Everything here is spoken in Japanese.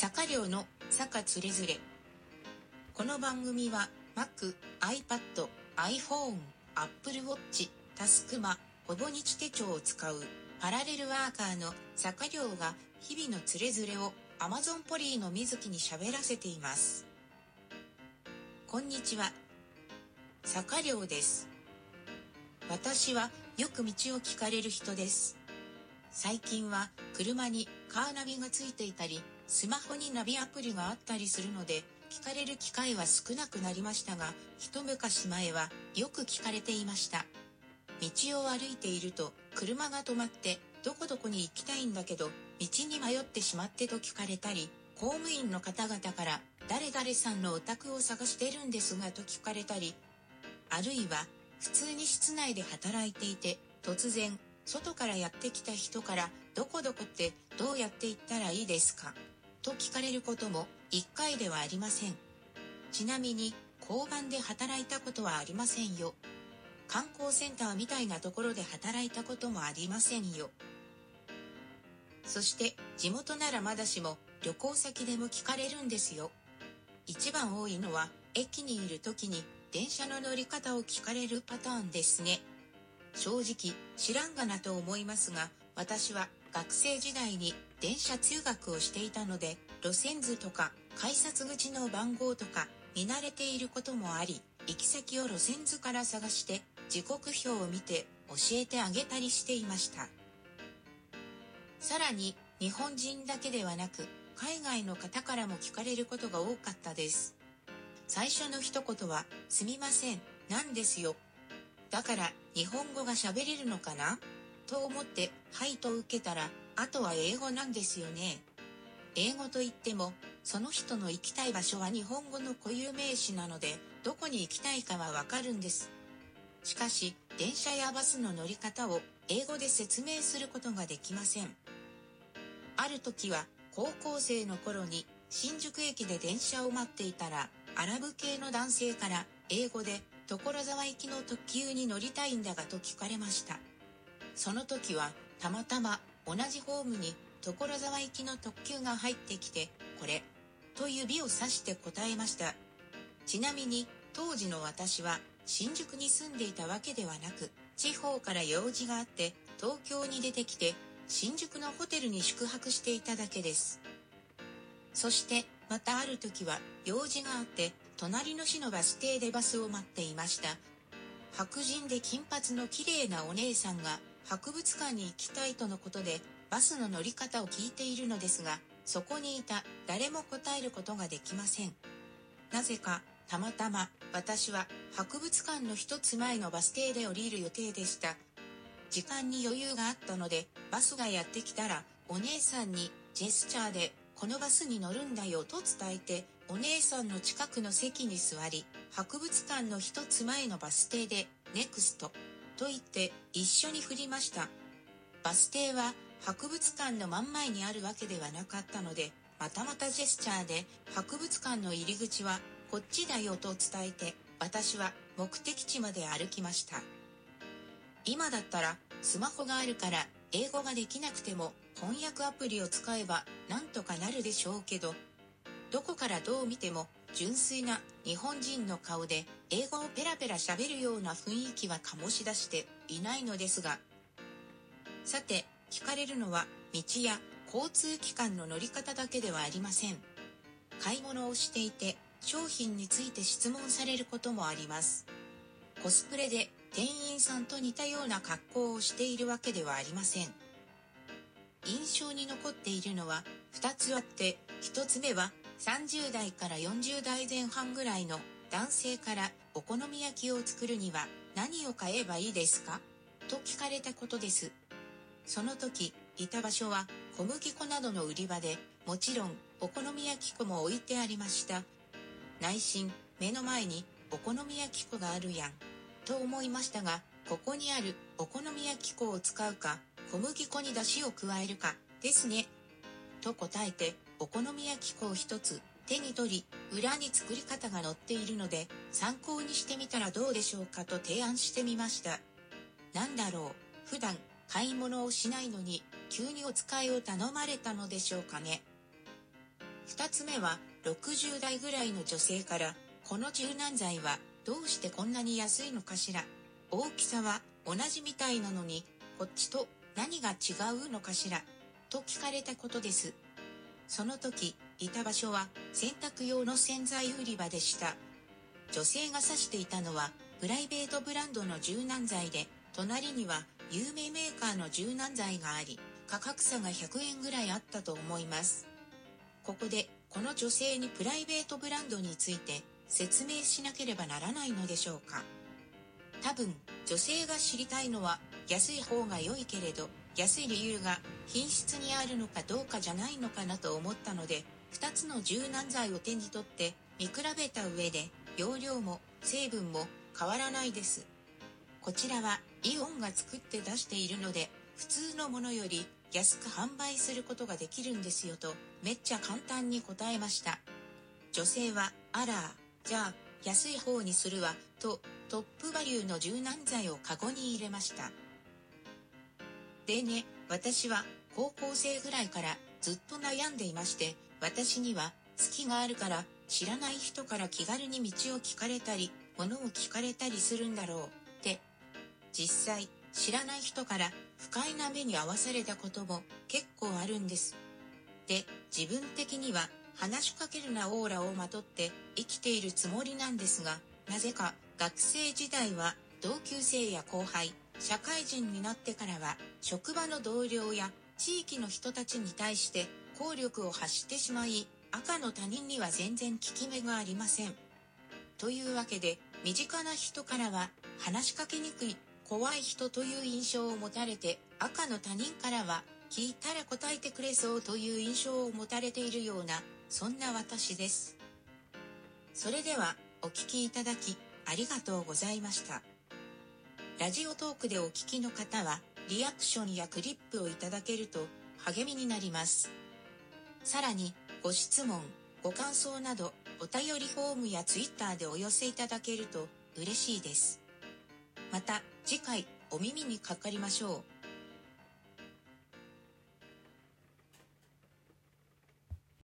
坂寮の坂つれづれ。この番組は Mac、iPad、iPhone、Apple Watch、タスクマ、ほぼ日手帳を使うパラレルワーカーの坂寮が日々のつれづれを Amazon ポリーの水木に喋らせています。こんにちは。坂寮です。私はよく道を聞かれる人です。最近は車にカーナビがついていたりスマホにナビアプリがあったりするので聞かれる機会は少なくなりましたが一昔前はよく聞かれていました。道を歩いていると車が止まってどこどこに行きたいんだけど道に迷ってしまってと聞かれたり公務員の方々から誰々さんのお宅を探してるんですがと聞かれたりあるいは普通に室内で働いていて突然外からやってきた人からどこどこってどうやって行ったらいいですか？と聞かれることも一回ではありません。ちなみに交番で働いたことはありませんよ。観光センターみたいなところで働いたこともありませんよ。そして地元ならまだしも旅行先でも聞かれるんですよ。一番多いのは駅にいる時に電車の乗り方を聞かれるパターンですね。正直知らんがなと思いますが私は学生時代に電車通学をしていたので路線図とか改札口の番号とか見慣れていることもあり行き先を路線図から探して時刻表を見て教えてあげたりしていました。さらに日本人だけではなく海外の方からも聞かれることが多かったです。最初の一言は「すみません」なんですよ。だから日本語が喋れるのかな？と思って「はい」と受けたらあとは英語なんですよね。英語と言ってもその人の行きたい場所は日本語の固有名詞なのでどこに行きたいかはわかるんです。しかし電車やバスの乗り方を英語で説明することができません。ある時は高校生の頃に新宿駅で電車を待っていたらアラブ系の男性から英語で所沢行きの特急に乗りたいんだがと聞かれました。その時はたまたま同じホームに所沢行きの特急が入ってきて、これ、と指をさして答えました。ちなみに当時の私は新宿に住んでいたわけではなく、地方から用事があって東京に出てきて新宿のホテルに宿泊していただけです。そしてまたある時は用事があって隣の市のバス停でバスを待っていました。白人で金髪の綺麗なお姉さんが博物館に行きたいとのことでバスの乗り方を聞いているのですがそこにいた誰も答えることができません。なぜかたまたま私は博物館の一つ前のバス停で降りる予定でした。時間に余裕があったのでバスがやってきたらお姉さんにジェスチャーでこのバスに乗るんだよと伝えてお姉さんの近くの席に座り博物館の一つ前のバス停でネクスト。と言って一緒に振りました。バス停は博物館の真ん前にあるわけではなかったので、またまたジェスチャーで博物館の入り口はこっちだよと伝えて、私は目的地まで歩きました。今だったらスマホがあるから英語ができなくても翻訳アプリを使えばなんとかなるでしょうけど、どこからどう見ても純粋な日本人の顔で英語をペラペラ喋るような雰囲気は醸し出していないのですがさて聞かれるのは道や交通機関の乗り方だけではありません。買い物をしていて商品について質問されることもあります。コスプレで店員さんと似たような格好をしているわけではありません。印象に残っているのは2つあって1つ目は30代から40代前半ぐらいの男性からお好み焼きを作るには何を買えばいいですか？と聞かれたことです。その時、いた場所は小麦粉などの売り場で、もちろんお好み焼き粉も置いてありました。内心、目の前にお好み焼き粉があるやん、と思いましたが、ここにあるお好み焼き粉を使うか、小麦粉に出汁を加えるか、ですね。と答えてお好み焼き粉を一つ手に取り裏に作り方が載っているので参考にしてみたらどうでしょうかと提案してみました。なんだろう？普段買い物をしないのに急にお使いを頼まれたのでしょうかね。2つ目は60代ぐらいの女性からこの柔軟剤はどうしてこんなに安いのかしら？大きさは同じみたいなのにこっちと何が違うのかしら？と聞かれたことです。その時いた場所は洗濯用の洗剤売り場でした。女性が指していたのはプライベートブランドの柔軟剤で隣には有名メーカーの柔軟剤があり価格差が100円ぐらいあったと思います。ここでこの女性にプライベートブランドについて説明しなければならないのでしょうか。多分女性が知りたいのは安い方が良いけれど安い理由が品質にあるのかどうかじゃないのかなと思ったので2つの柔軟剤を手に取って見比べた上で容量も成分も変わらないです。こちらはイオンが作って出しているので普通のものより安く販売することができるんですよとめっちゃ簡単に答えました。女性はあらじゃあ安い方にするわとトップバリューの柔軟剤をカゴに入れました。でね私は高校生ぐらいからずっと悩んでいまして私には月があるから知らない人から気軽に道を聞かれたり物を聞かれたりするんだろうって実際知らない人から不快な目に遭わされたことも結構あるんです。で自分的には話しかけるなオーラをまとって生きているつもりなんですがなぜか学生時代は同級生や後輩社会人になってからは職場の同僚や地域の人たちに対して効力を発してしまい赤の他人には全然効き目がありません。というわけで身近な人からは話しかけにくい怖い人という印象を持たれて赤の他人からは聞いたら答えてくれそうという印象を持たれているようなそんな私です。それではお聞きいただきありがとうございました。ラジオトークでお聞きの方はリアクションやクリップをいただけると励みになります。さらにご質問、ご感想などお便りフォームやツイッターでお寄せいただけると嬉しいです。また次回お耳にかかりましょう。